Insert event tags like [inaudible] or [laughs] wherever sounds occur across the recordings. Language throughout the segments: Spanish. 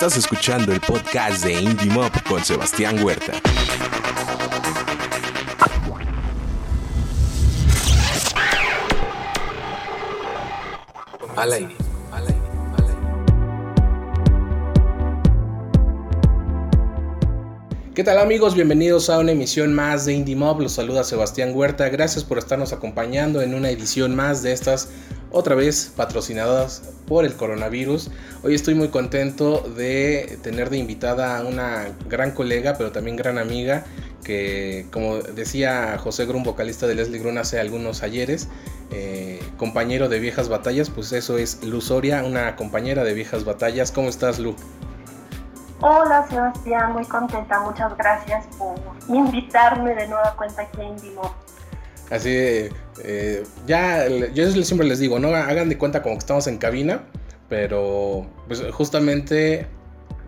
Estás escuchando el podcast de Indie Mob con Sebastián Huerta. Al aire. ¿Qué tal amigos? Bienvenidos a una emisión más de Indie Mob. Los saluda Sebastián Huerta. Gracias por estarnos acompañando en una edición más de estas otra vez patrocinadas por el coronavirus. Hoy estoy muy contento de tener de invitada a una gran colega, pero también gran amiga, que como decía José Grun, vocalista de Leslie Grun hace algunos ayeres, eh, compañero de viejas batallas, pues eso es Lu Soria, una compañera de viejas batallas. ¿Cómo estás, Lu? Hola Sebastián, muy contenta, muchas gracias por invitarme de nueva cuenta aquí en Indimo. Así, eh, ya, yo siempre les digo, no hagan de cuenta como que estamos en cabina, pero pues justamente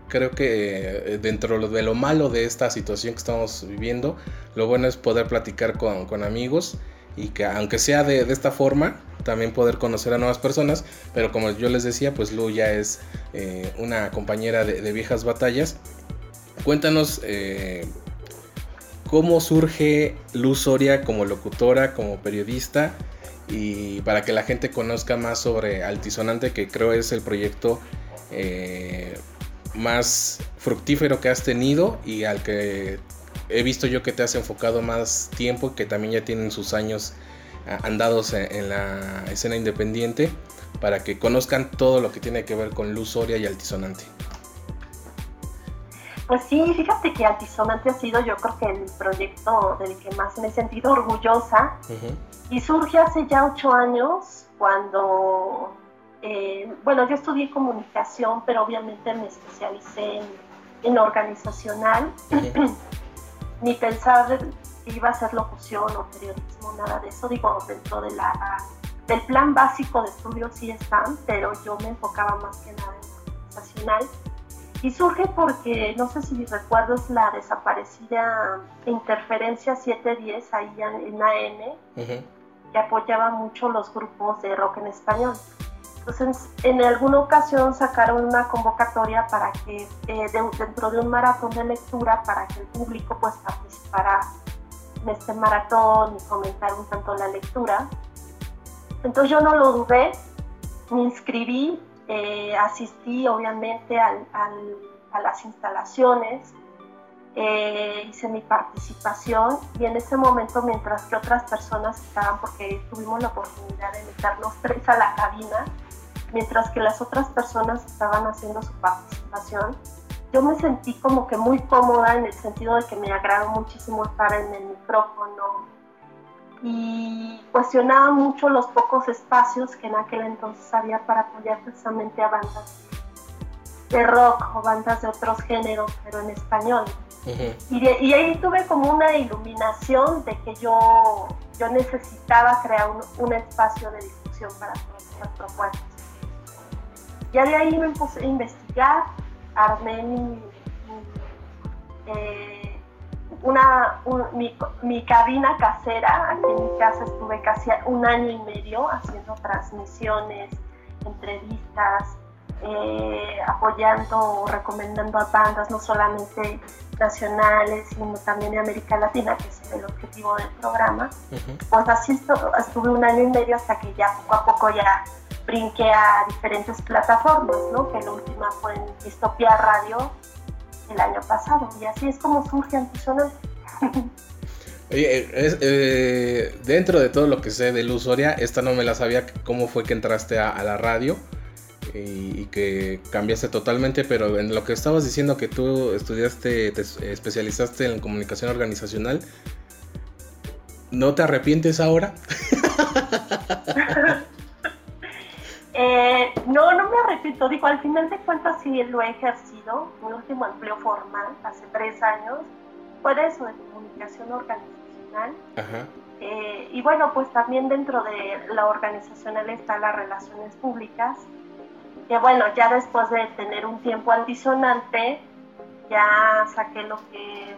creo que eh, dentro de lo malo de esta situación que estamos viviendo, lo bueno es poder platicar con, amigos y que aunque sea de, esta forma, también poder conocer a nuevas personas, pero como yo les decía, pues Lu ya es eh, una compañera de, viejas batallas. Cuéntanos cómo surge Luz Soria como locutora, como periodista y para que la gente conozca más sobre Altisonante, que creo es el proyecto eh, más fructífero que has tenido y al que he visto yo que te has enfocado más tiempo, que también ya tienen sus años andados en la escena independiente, para que conozcan todo lo que tiene que ver con Luz Soria y Altisonante. Pues sí, fíjate que Altisonante ha sido yo creo que el proyecto del que más me he sentido orgullosa. Y surge hace ya ocho años cuando, eh, bueno, yo estudié comunicación, pero obviamente me especialicé en, organizacional, [clears throat] ni pensar que iba a ser locución o periodismo, nada de eso, digo, dentro de la, del plan básico de estudios sí están, pero yo me enfocaba más que nada en organizacional y surge porque, no sé si recuerdas la desaparecida Interferencia 710 ahí en AM, que apoyaba mucho los grupos de rock en español. Entonces, en alguna ocasión sacaron una convocatoria para que, eh, dentro de un maratón de lectura, para que el público pues participara en este maratón y comentar un tanto la lectura. Entonces yo no lo dudé, me inscribí eh, asistí obviamente a las instalaciones, eh, hice mi participación y en ese momento mientras que otras personas estaban, porque tuvimos la oportunidad de meternos tres a la cabina, mientras que las otras personas estaban haciendo su participación, yo me sentí como que muy cómoda en el sentido de que me agradó muchísimo estar en el micrófono, y cuestionaba mucho los pocos espacios que en aquel entonces había para apoyar precisamente a bandas de rock o bandas de otros géneros, pero en español. y, ahí tuve como una iluminación de que yo, yo necesitaba crear un, espacio de discusión para todas estas propuestas. Ya de ahí me puse a investigar, armé mi, eh, una, mi, cabina casera. Aquí en mi casa estuve casi un año y medio haciendo transmisiones, entrevistas, eh, apoyando recomendando a bandas, no solamente nacionales, sino también de América Latina, que es el objetivo del programa. Pues así estuve un año y medio hasta que ya poco a poco ya brinqué a diferentes plataformas, ¿no? que la última fue en Distopia Radio el año pasado. Y así es como surge Antisonante. Oye, eh, dentro de todo lo que sé de Luz Soria, esta no me la sabía, cómo fue que entraste a, la radio y, que cambiaste totalmente, pero en lo que estabas diciendo que tú estudiaste, te especializaste en comunicación organizacional, ¿no te arrepientes ahora? [laughs] arrepiento. Digo, al final de cuentas sí lo he ejercido. Mi último empleo formal, hace tres años, fue de eso, de comunicación organizacional. Eh, y bueno, pues también dentro de la organizacional está las relaciones públicas. Que bueno, ya después de tener un tiempo altisonante, ya saqué lo que,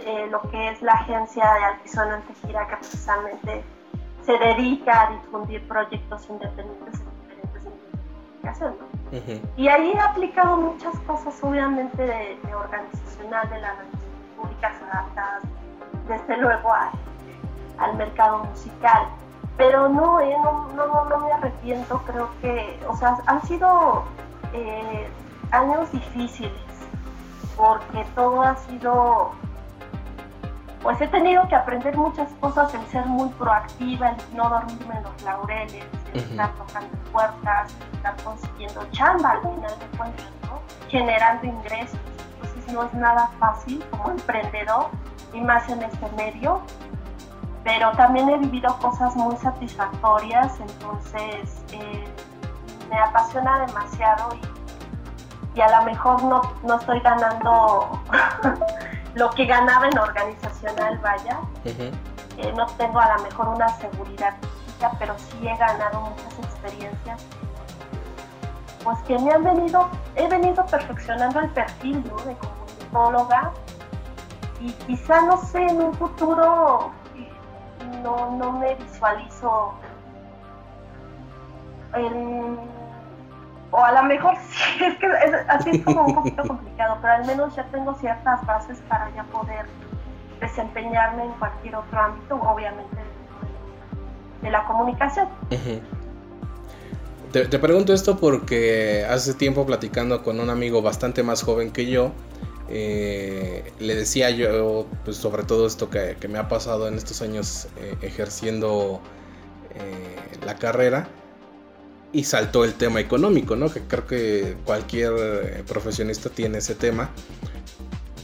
eh, lo que es la agencia de altisonante gira, que precisamente se dedica a difundir proyectos independientes Y ahí he aplicado muchas cosas, obviamente, de, organizacional, de las públicas adaptadas, desde luego al mercado musical. Pero no, eh, no, no, no, me arrepiento, creo que, o sea, han sido eh, años difíciles, porque todo ha sido pues he tenido que aprender muchas cosas, el ser muy proactiva, el no dormirme en los laureles, el estar tocando puertas, estar consiguiendo chamba al final de cuentas, ¿no? generando ingresos. Entonces no es nada fácil como emprendedor y más en este medio, pero también he vivido cosas muy satisfactorias, entonces eh, me apasiona demasiado y, y a lo mejor no, no estoy ganando [laughs] lo que ganaba en organizacional, vaya. Eh, no tengo a lo mejor una seguridad pero sí he ganado muchas experiencias. Pues que me han venido, he venido perfeccionando el perfil ¿no? de comunicóloga y quizá, no sé, en un futuro no, no me visualizo en o a lo mejor [laughs] sí, es que así es como un poquito [laughs] complicado, pero al menos ya tengo ciertas bases para ya poder desempeñarme en cualquier otro ámbito, obviamente de la comunicación. te, pregunto esto porque hace tiempo platicando con un amigo bastante más joven que yo, eh, le decía yo pues, sobre todo esto que, me ha pasado en estos años eh, ejerciendo eh, la carrera y saltó el tema económico, ¿no? Que creo que cualquier profesionista tiene ese tema.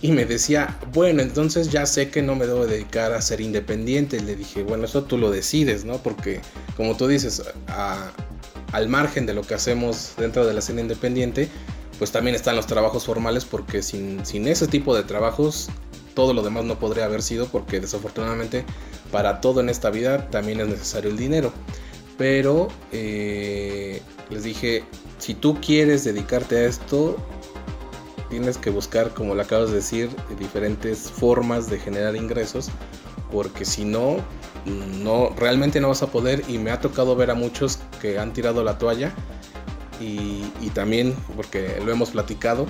Y me decía, bueno, entonces ya sé que no me debo dedicar a ser independiente. Le dije, bueno, eso tú lo decides, ¿no? Porque como tú dices, al margen de lo que hacemos dentro de la escena independiente, pues también están los trabajos formales porque sin, sin ese tipo de trabajos todo lo demás no podría haber sido porque desafortunadamente para todo en esta vida también es necesario el dinero. Pero eh, les dije, si tú quieres dedicarte a esto, tienes que buscar, como le acabas de decir, diferentes formas de generar ingresos, porque si no, no realmente no vas a poder. Y me ha tocado ver a muchos que han tirado la toalla. Y, y también, porque lo hemos platicado,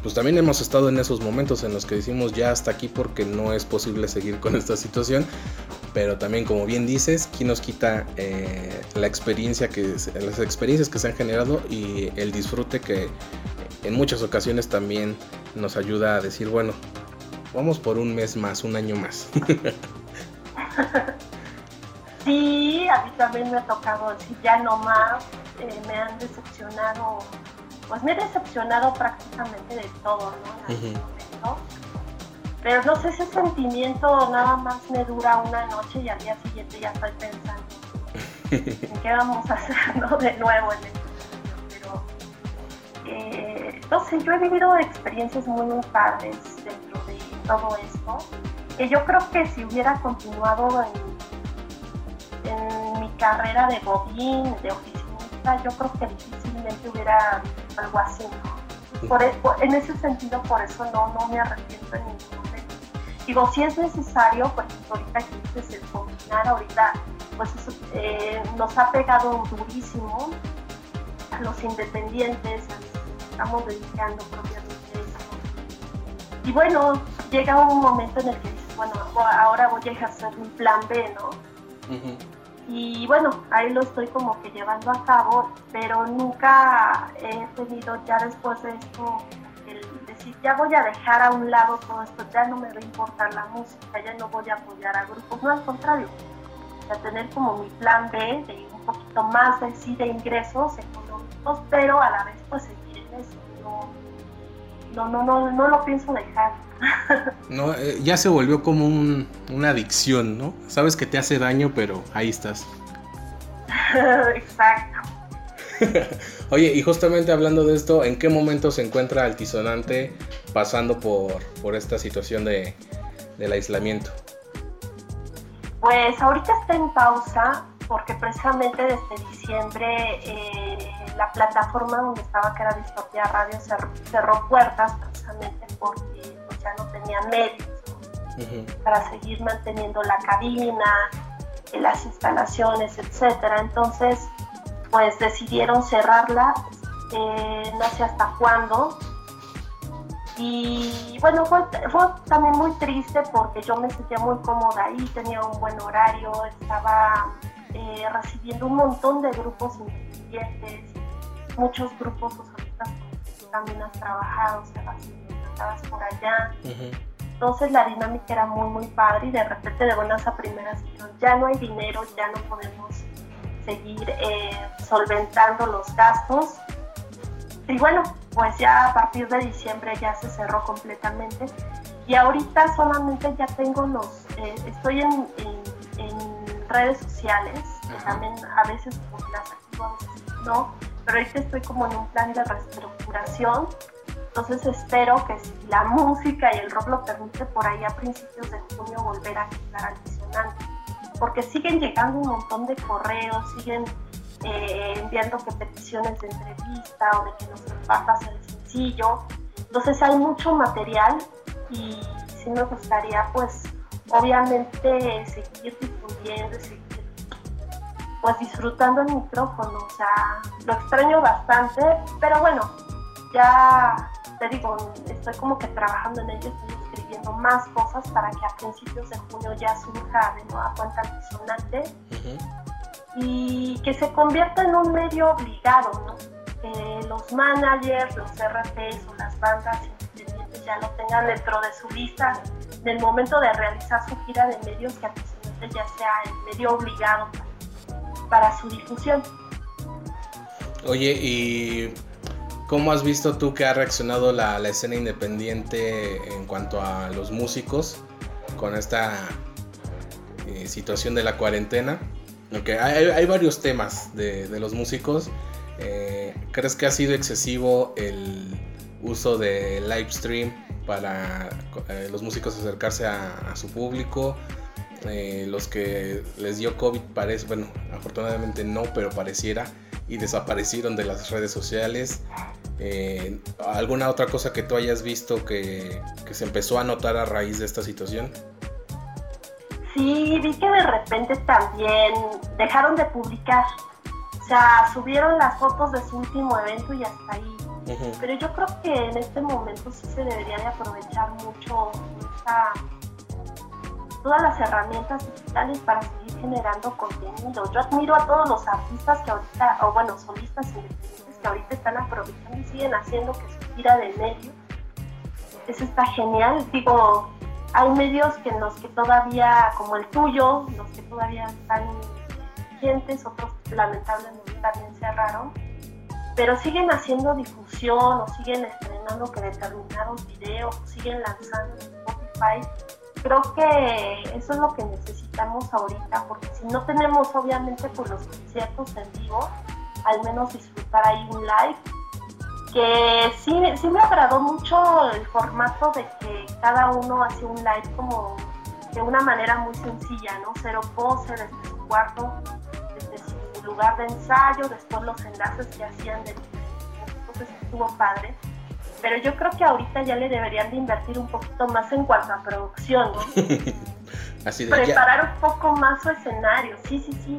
pues también hemos estado en esos momentos en los que decimos ya hasta aquí porque no es posible seguir con esta situación pero también como bien dices, ¿quién nos quita eh, la experiencia que, las experiencias que se han generado y el disfrute que en muchas ocasiones también nos ayuda a decir, bueno, vamos por un mes más, un año más. [laughs] sí, a mí también me ha tocado decir ya no más, eh, me han decepcionado, pues me he decepcionado prácticamente de todo, ¿no? Pero no sé, ese sentimiento nada más me dura una noche y al día siguiente ya estoy pensando en qué vamos a hacer [laughs] de nuevo en esto. Pero, eh, no sé, yo he vivido experiencias muy, padres dentro de todo esto, que yo creo que si hubiera continuado en, en mi carrera de bobín, de oficinista, yo creo que difícilmente hubiera algo así. Por, e, en ese sentido, por eso no, no me arrepiento en ningún Digo, si es necesario, pues ahorita que dices el combinar, ahorita pues eso, eh, nos ha pegado durísimo a los independientes, estamos dedicando propiamente eso. Y bueno, llega un momento en el que dices, bueno, ahora voy a ejercer mi plan B, ¿no? Y bueno, ahí lo estoy como que llevando a cabo, pero nunca he tenido ya después de esto ya voy a dejar a un lado todo esto, ya no me va a importar la música, ya no voy a apoyar a grupos, no al contrario, a tener como mi plan B de un poquito más de sí de ingresos económicos, pero a la vez pues seguir no, no, no, no, lo pienso dejar. [laughs] no, eh, ya se volvió como una adicción, ¿no? Sabes que te hace daño, pero ahí estás. [laughs] Exacto. [laughs] Oye, y justamente hablando de esto, ¿en qué momento se encuentra Altisonante pasando por, por esta situación de, del aislamiento? Pues ahorita está en pausa porque precisamente desde diciembre eh, la plataforma donde estaba, que era Distopia Radio, cerró, puertas precisamente porque pues, ya no tenía medios para seguir manteniendo la cabina, las instalaciones, etcétera. Entonces, pues decidieron cerrarla eh, no sé hasta cuándo. Y bueno, fue, también muy triste porque yo me sentía muy cómoda ahí, tenía un buen horario, estaba eh, recibiendo un montón de grupos independientes, muchos grupos o que también has trabajado, estabas por allá. Entonces la dinámica era muy, muy padre y de repente de buenas a primeras ya no hay dinero, ya no podemos seguir eh, solventando los gastos. Y bueno, pues ya a partir de diciembre ya se cerró completamente. Y ahorita solamente ya tengo los, eh, estoy en, redes sociales, también a veces las activo, a veces no, pero ahorita estoy como en un plan de reestructuración. Entonces espero que si la [laughs] música y el rock lo permite, por ahí a principios de junio volver a quitar al porque siguen llegando un montón de correos, siguen eh, enviando que peticiones de entrevista o de que nos compartas el sencillo. Entonces hay mucho material y sí me gustaría pues obviamente seguir difundiendo y seguir pues disfrutando el micrófono. O sea, lo extraño bastante, pero bueno, ya te digo, estoy como que trabajando en ello, más cosas para que a principios de junio ya surja de nueva cuenta el y que se convierta en un medio obligado, ¿no? Que los managers, los RPs o las bandas independientes ya lo tengan dentro de su lista del momento de realizar su gira de medios que a ya sea el medio obligado para su difusión. Oye, y ¿Cómo has visto tú que ha reaccionado la, escena independiente en cuanto a los músicos con esta eh, situación de la cuarentena? Okay, hay, varios temas de, los músicos. Eh, ¿Crees que ha sido excesivo el uso de live stream para eh, los músicos acercarse a, su público? Los que les dio COVID parece, bueno, afortunadamente no, pero pareciera y desaparecieron de las redes sociales. Eh, ¿Alguna otra cosa que tú hayas visto que, se empezó a notar a raíz de esta situación? Sí, vi que de repente también dejaron de publicar. O sea, subieron las fotos de su último evento y hasta ahí. Pero yo creo que en este momento sí se debería de aprovechar mucho todas las herramientas digitales para seguir generando contenido. Yo admiro a todos los artistas que ahorita, o bueno, solistas independientes que ahorita están aprovechando y siguen haciendo que su gira de medios. Eso está genial. Digo, hay medios que en los que todavía, como el tuyo, los que todavía están vigentes, otros lamentablemente también cerraron, pero siguen haciendo difusión o siguen estrenando que determinados videos, siguen lanzando en Spotify. Creo que eso es lo que necesitamos ahorita, porque si no tenemos obviamente por los conciertos en vivo, al menos disfrutar ahí un live. Que sí, sí me agradó mucho el formato de que cada uno hace un live como de una manera muy sencilla, ¿no? Cero pose desde su cuarto, desde su lugar de ensayo, después los enlaces que hacían de entonces estuvo padre. Pero yo creo que ahorita ya le deberían de invertir un poquito más en cuanto a producción, ¿no? [laughs] Así de Preparar un poco más su escenario, sí, sí, sí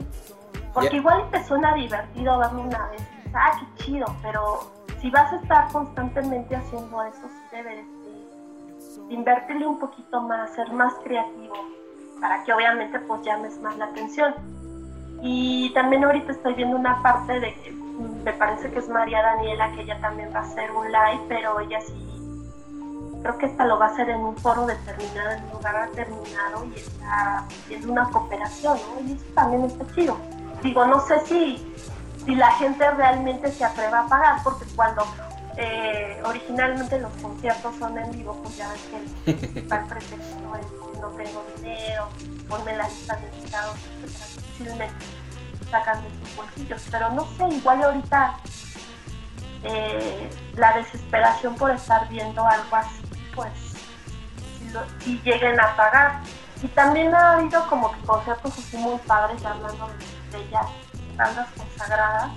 porque igual te suena divertido verlo una vez, ah, qué chido, pero si vas a estar constantemente haciendo eso, sí debes de, invertirle un poquito más, ser más creativo, para que obviamente pues llames más la atención. Y también ahorita estoy viendo una parte de que me parece que es María Daniela, que ella también va a hacer un live, pero ella sí, creo que esta lo va a hacer en un foro determinado, en un lugar determinado y está haciendo una cooperación, ¿no? Y eso también está chido. Digo, no sé si, si la gente realmente se atreva a pagar, porque cuando eh, originalmente los conciertos son en vivo, pues ya ves que el principal pretexto es no tengo dinero, ponme la lista de invitados, difícilmente sacan de sus bolsillos. Pero no sé, igual ahorita eh, la desesperación por estar viendo algo así, pues si, lleguen a pagar. Y también ha habido como que conciertos así muy padres hablando de de ellas, bandas consagradas,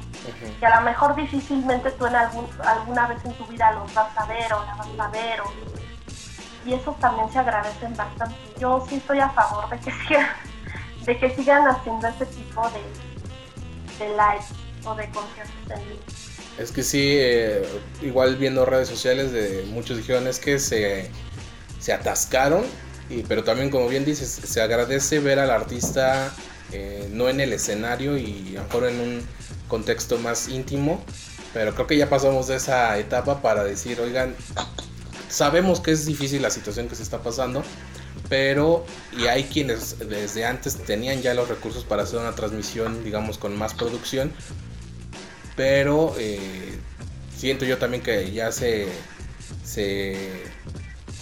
que a lo mejor difícilmente tú en algún, alguna vez en tu vida los vas a ver o la vas a ver. y esos también se agradecen bastante. Yo sí estoy a favor de que [laughs] sigan, de que sigan haciendo ese tipo de, de o de conciertos en Es que sí, eh, igual viendo redes sociales de muchos dijeron que se, se atascaron, y, pero también como bien dices, se agradece ver al artista eh, no en el escenario y a lo mejor en un contexto más íntimo, pero creo que ya pasamos de esa etapa para decir, oigan, sabemos que es difícil la situación que se está pasando, pero y hay quienes desde antes tenían ya los recursos para hacer una transmisión, digamos, con más producción, pero eh, siento yo también que ya se, se,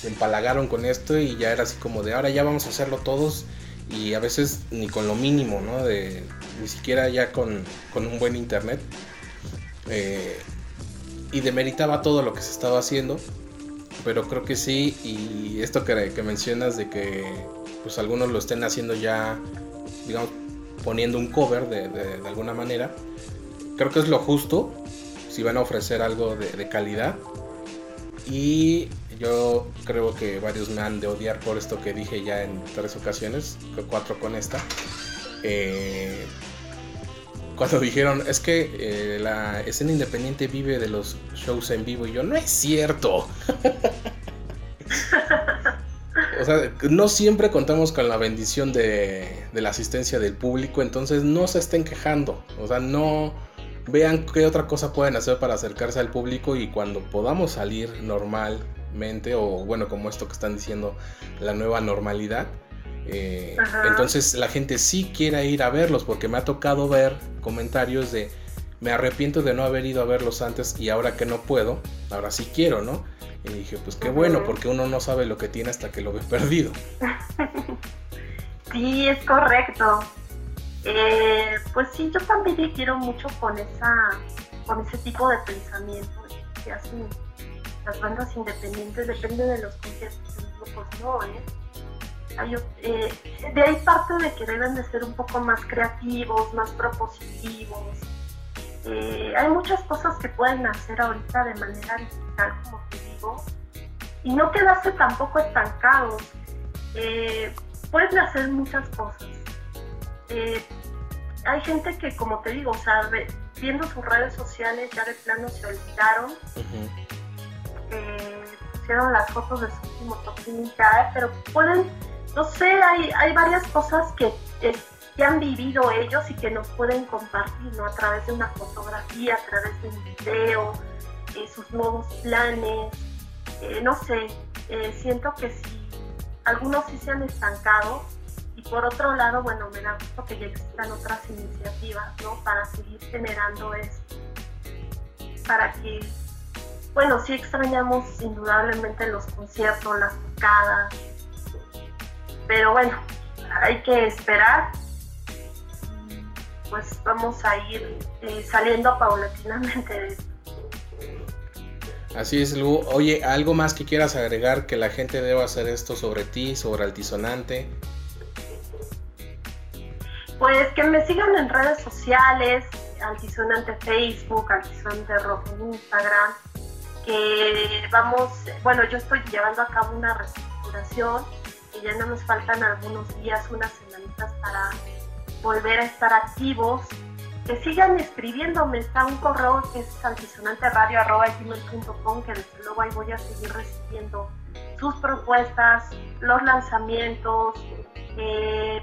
empalagaron con esto y ya era así como de ahora ya vamos a hacerlo todos y a veces ni con lo mínimo, ¿no? De, ni siquiera ya con, un buen internet. Eh, y demeritaba todo lo que se estaba haciendo, pero creo que sí, y esto que, mencionas de que pues algunos lo estén haciendo ya, digamos, poniendo un cover de, de alguna manera, creo que es lo justo si van a ofrecer algo de, calidad. Y yo creo que varios me han de odiar por esto que dije ya en tres ocasiones, cuatro con esta. Eh, cuando dijeron, es que eh, la escena independiente vive de los shows en vivo, y yo, no es cierto. [laughs] o sea, no siempre contamos con la bendición de, de, la asistencia del público, entonces no se estén quejando. O sea, no, vean qué otra cosa pueden hacer para acercarse al público y cuando podamos salir normalmente o bueno como esto que están diciendo la nueva normalidad eh, entonces la gente sí quiere ir a verlos porque me ha tocado ver comentarios de me arrepiento de no haber ido a verlos antes y ahora que no puedo ahora sí quiero no y dije pues qué bueno porque uno no sabe lo que tiene hasta que lo ve [laughs] perdido sí es correcto. Eh, pues sí, yo también quiero mucho con esa, con ese tipo de pensamiento que hacen las bandas independientes, depende de los conciertos, pues no, ¿eh? ¿Eh? de ahí parte de que deben de ser un poco más creativos, más propositivos. Eh, hay muchas cosas que pueden hacer ahorita de manera digital, como te digo, y no quedarse tampoco estancados. Eh, pueden hacer muchas cosas. Hay gente que, como te digo, o sea, viendo sus redes sociales ya de plano se olvidaron. Pusieron las fotos de su último top pero pueden, no sé, hay, hay varias cosas que, que han vivido ellos y que nos pueden compartir, ¿no? A través de una fotografía, a través de un video, eh, sus nuevos planes, no sé, siento que si algunos sí se han estancado, por otro lado, bueno, me da gusto que ya existan otras iniciativas, ¿no? Para seguir generando esto. Para que, bueno, sí extrañamos indudablemente los conciertos, las tocadas. Pero bueno, hay que esperar. Pues vamos a ir eh, saliendo paulatinamente de esto. Así es, Lu. Oye, ¿algo más que quieras agregar que la gente deba hacer esto sobre ti, sobre Altisonante? Pues que me sigan en redes sociales, Altisonante Facebook, Altisonante Rock en Instagram, que vamos, bueno, yo estoy llevando a cabo una reestructuración ya no nos faltan algunos días, unas semanitas para volver a estar activos. Que sigan escribiéndome, está un correo que es altisonanteradio.com que desde luego ahí voy a seguir recibiendo sus propuestas, los lanzamientos, eh,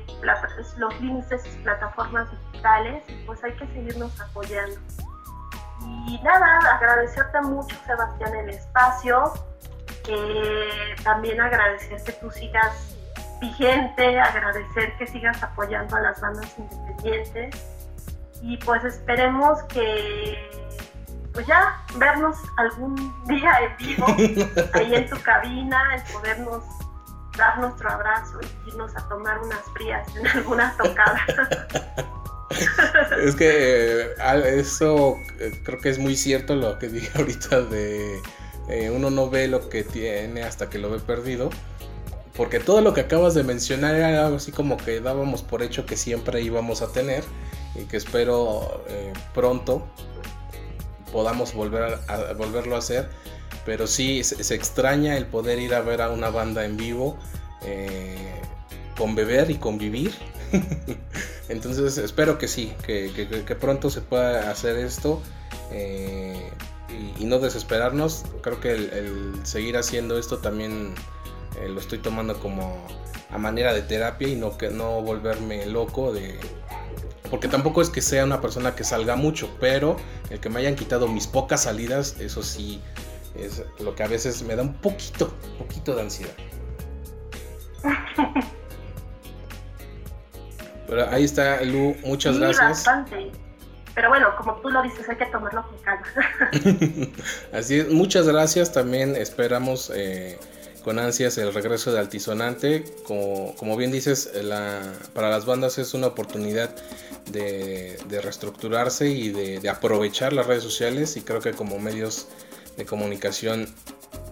los links de sus plataformas digitales, pues hay que seguirnos apoyando. Y nada, agradecerte mucho Sebastián el espacio, también agradecer que tú sigas vigente, agradecer que sigas apoyando a las bandas independientes y pues esperemos que pues ya vernos algún día en vivo [laughs] ahí en tu cabina, el podernos dar nuestro abrazo y irnos a tomar unas frías en alguna tocada. es que eh, eso eh, creo que es muy cierto lo que dije ahorita de eh, uno no ve lo que tiene hasta que lo ve perdido. Porque todo lo que acabas de mencionar era algo así como que dábamos por hecho que siempre íbamos a tener y que espero pronto podamos volver a, volverlo a hacer pero sí se, extraña el poder ir a ver a una banda en vivo, eh, con beber y convivir. [laughs] Entonces espero que sí, que, pronto se pueda hacer esto eh, y, no desesperarnos. Creo que el, seguir haciendo esto también eh, lo estoy tomando como a manera de terapia y no que no volverme loco de porque tampoco es que sea una persona que salga mucho, pero el que me hayan quitado mis pocas salidas, eso sí es lo que a veces me da un poquito, poquito de ansiedad. [laughs] Pero ahí está, Lu, muchas sí, gracias. Bastante. Pero bueno, como tú lo dices, hay que tomarlo con calma. [laughs] Así es, muchas gracias. También esperamos eh, con ansias el regreso de Altisonante. Como, como bien dices, la, para las bandas es una oportunidad de, reestructurarse y de, de aprovechar las redes sociales y creo que como medios de comunicación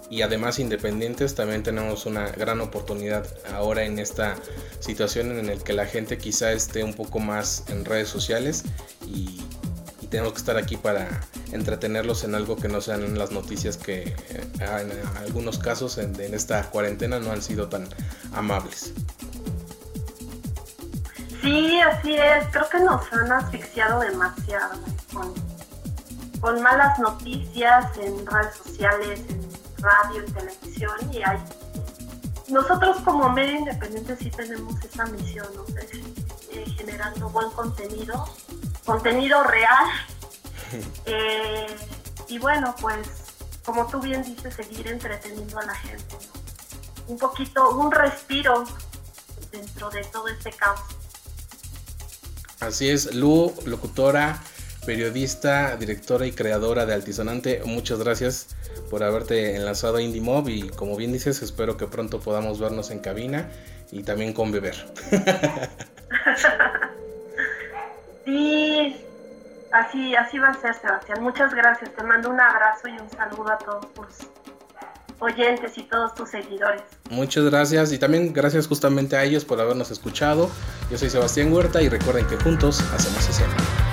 y además independientes también tenemos una gran oportunidad ahora en esta situación en la que la gente quizá esté un poco más en redes sociales y, tenemos que estar aquí para entretenerlos en algo que no sean las noticias que eh, en algunos casos en, esta cuarentena no han sido tan amables. Sí, así es. Creo que nos han asfixiado demasiado con, malas noticias en redes sociales, en radio y televisión y hay nosotros como medio independiente sí tenemos esa misión, ¿no? Eh, generando buen contenido, contenido real. Eh, y bueno, pues como tú bien dices, seguir entreteniendo a la gente. Un poquito, un respiro dentro de todo este caos. Así es, Lu, locutora, periodista, directora y creadora de Altisonante, muchas gracias por haberte enlazado a IndieMob y como bien dices, espero que pronto podamos vernos en cabina y también con beber. [laughs] sí, así, así va a ser, Sebastián. Muchas gracias. Te mando un abrazo y un saludo a todos tus oyentes y todos tus seguidores. Muchas gracias y también gracias justamente a ellos por habernos escuchado. Yo soy Sebastián Huerta y recuerden que juntos hacemos escena.